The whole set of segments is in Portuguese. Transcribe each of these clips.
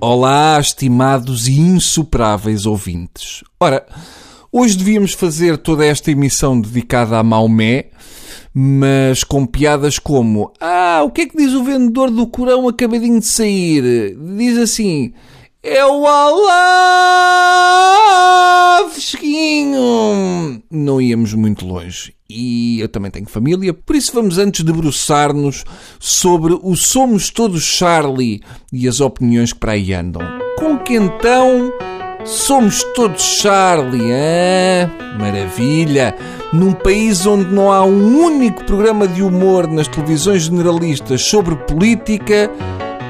Olá, estimados e insuperáveis ouvintes. Ora, hoje devíamos fazer toda esta emissão dedicada a Maomé, mas com piadas como: Ah, o que é que diz o vendedor do Corão acabadinho de sair? Diz assim: É o Alá. Não íamos muito longe. E eu também tenho família, por isso vamos antes debruçar-nos sobre o Somos Todos Charlie e as opiniões que para aí andam. Com que então somos todos Charlie, hein? Maravilha! Num país onde não há um único programa de humor nas televisões generalistas sobre política,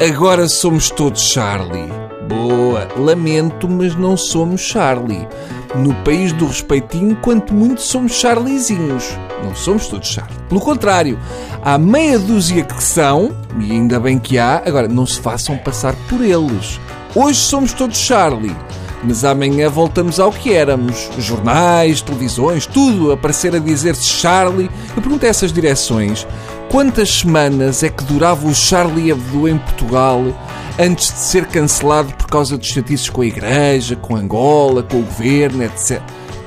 agora somos todos Charlie. Boa! Lamento, mas não somos Charlie. No país do respeitinho, quanto muito somos Charliezinhos. Não somos todos Charlie. Pelo contrário, há meia dúzia que são, e ainda bem que há, agora não se façam passar por eles. Hoje somos todos Charlie. Mas amanhã voltamos ao que éramos. Jornais, televisões, tudo a aparecer a dizer-se Charlie. Eu pergunto a essas direções, quantas semanas é que durava o Charlie Hebdo em Portugal antes de ser cancelado por causa dos chatices com a Igreja, com Angola, com o Governo, etc.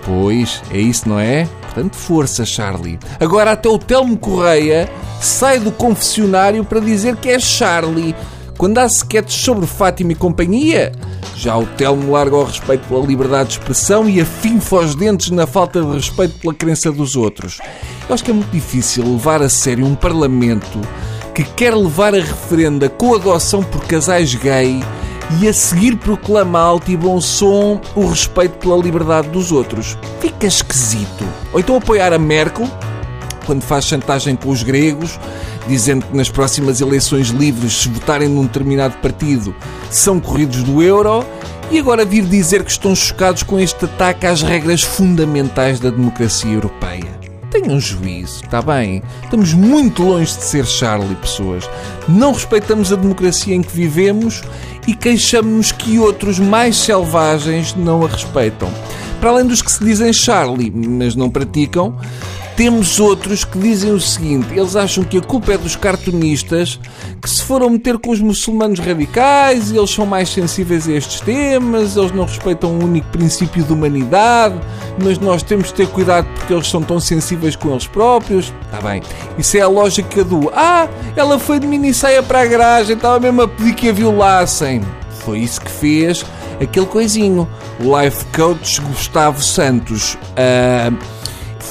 Pois, é isso, não é? Portanto, força, Charlie. Agora até o Telmo Correia sai do confessionário para dizer que é Charlie. Quando há sketches sobre Fátima e companhia, já o Telmo larga o respeito pela liberdade de expressão e afinfa os dentes na falta de respeito pela crença dos outros. Eu acho que é muito difícil levar a sério um parlamento que quer levar a referenda com adoção por casais gay e a seguir proclama alto e bom som o respeito pela liberdade dos outros. Fica esquisito. Ou então apoiar a Merkel quando faz chantagem com os gregos, dizendo que nas próximas eleições livres, se votarem num determinado partido, são corridos do euro, e agora vir dizer que estão chocados com este ataque às regras fundamentais da democracia europeia. Tenham juízo, está bem? Estamos muito longe de ser Charlie, pessoas. Não respeitamos a democracia em que vivemos e queixamos-nos que outros mais selvagens não a respeitam. Para além dos que se dizem Charlie, mas não praticam, temos outros que dizem o seguinte: eles acham que a culpa é dos cartunistas que se foram meter com os muçulmanos radicais e eles são mais sensíveis a estes temas, eles não respeitam o único princípio de humanidade, mas nós temos de ter cuidado porque eles são tão sensíveis com eles próprios. Está bem. Isso é a lógica do Ah, ela foi de minissaia para a garagem, estava mesmo a pedir que a violassem. Foi isso que fez aquele coisinho. Life coach Gustavo Santos. Uh,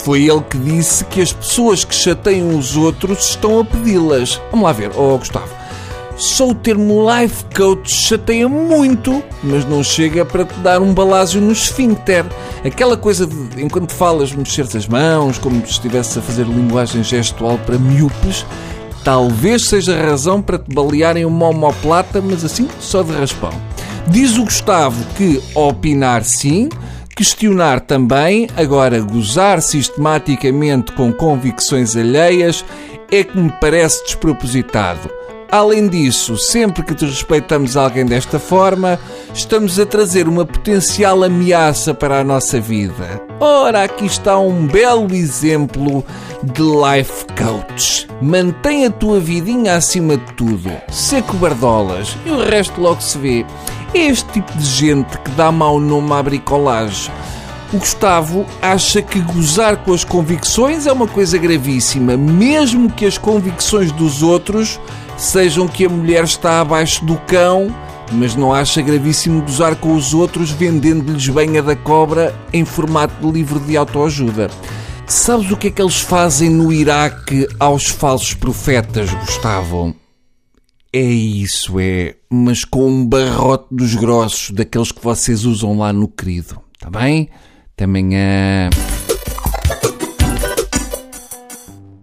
foi ele que disse que as pessoas que chateiam os outros estão a pedi-las. Vamos lá ver, oh Gustavo. Só o termo life coach chateia muito, mas não chega para te dar um balásio no esfíncter. Aquela coisa de, enquanto falas, mexer as mãos, como se estivesse a fazer linguagem gestual para miúpes, talvez seja a razão para te balearem uma homoplata, mas assim, só de raspão. Diz o Gustavo que opinar sim, questionar também, agora gozar sistematicamente com convicções alheias é que me parece despropositado. Além disso, sempre que desrespeitamos alguém desta forma, estamos a trazer uma potencial ameaça para a nossa vida. Ora, aqui está um belo exemplo de life coach. Mantém a tua vidinha acima de tudo. Seco bardolas e o resto logo se vê. É este tipo de gente que dá mau nome à bricolagem. O Gustavo acha que gozar com as convicções é uma coisa gravíssima, mesmo que as convicções dos outros sejam que a mulher está abaixo do cão, mas não acha gravíssimo gozar com os outros vendendo-lhes banha da cobra em formato de livro de autoajuda. Sabes o que é que eles fazem no Iraque aos falsos profetas, Gustavo? É isso, é. Mas com um barrote dos grossos, daqueles que vocês usam lá no querido. Está bem? Até amanhã.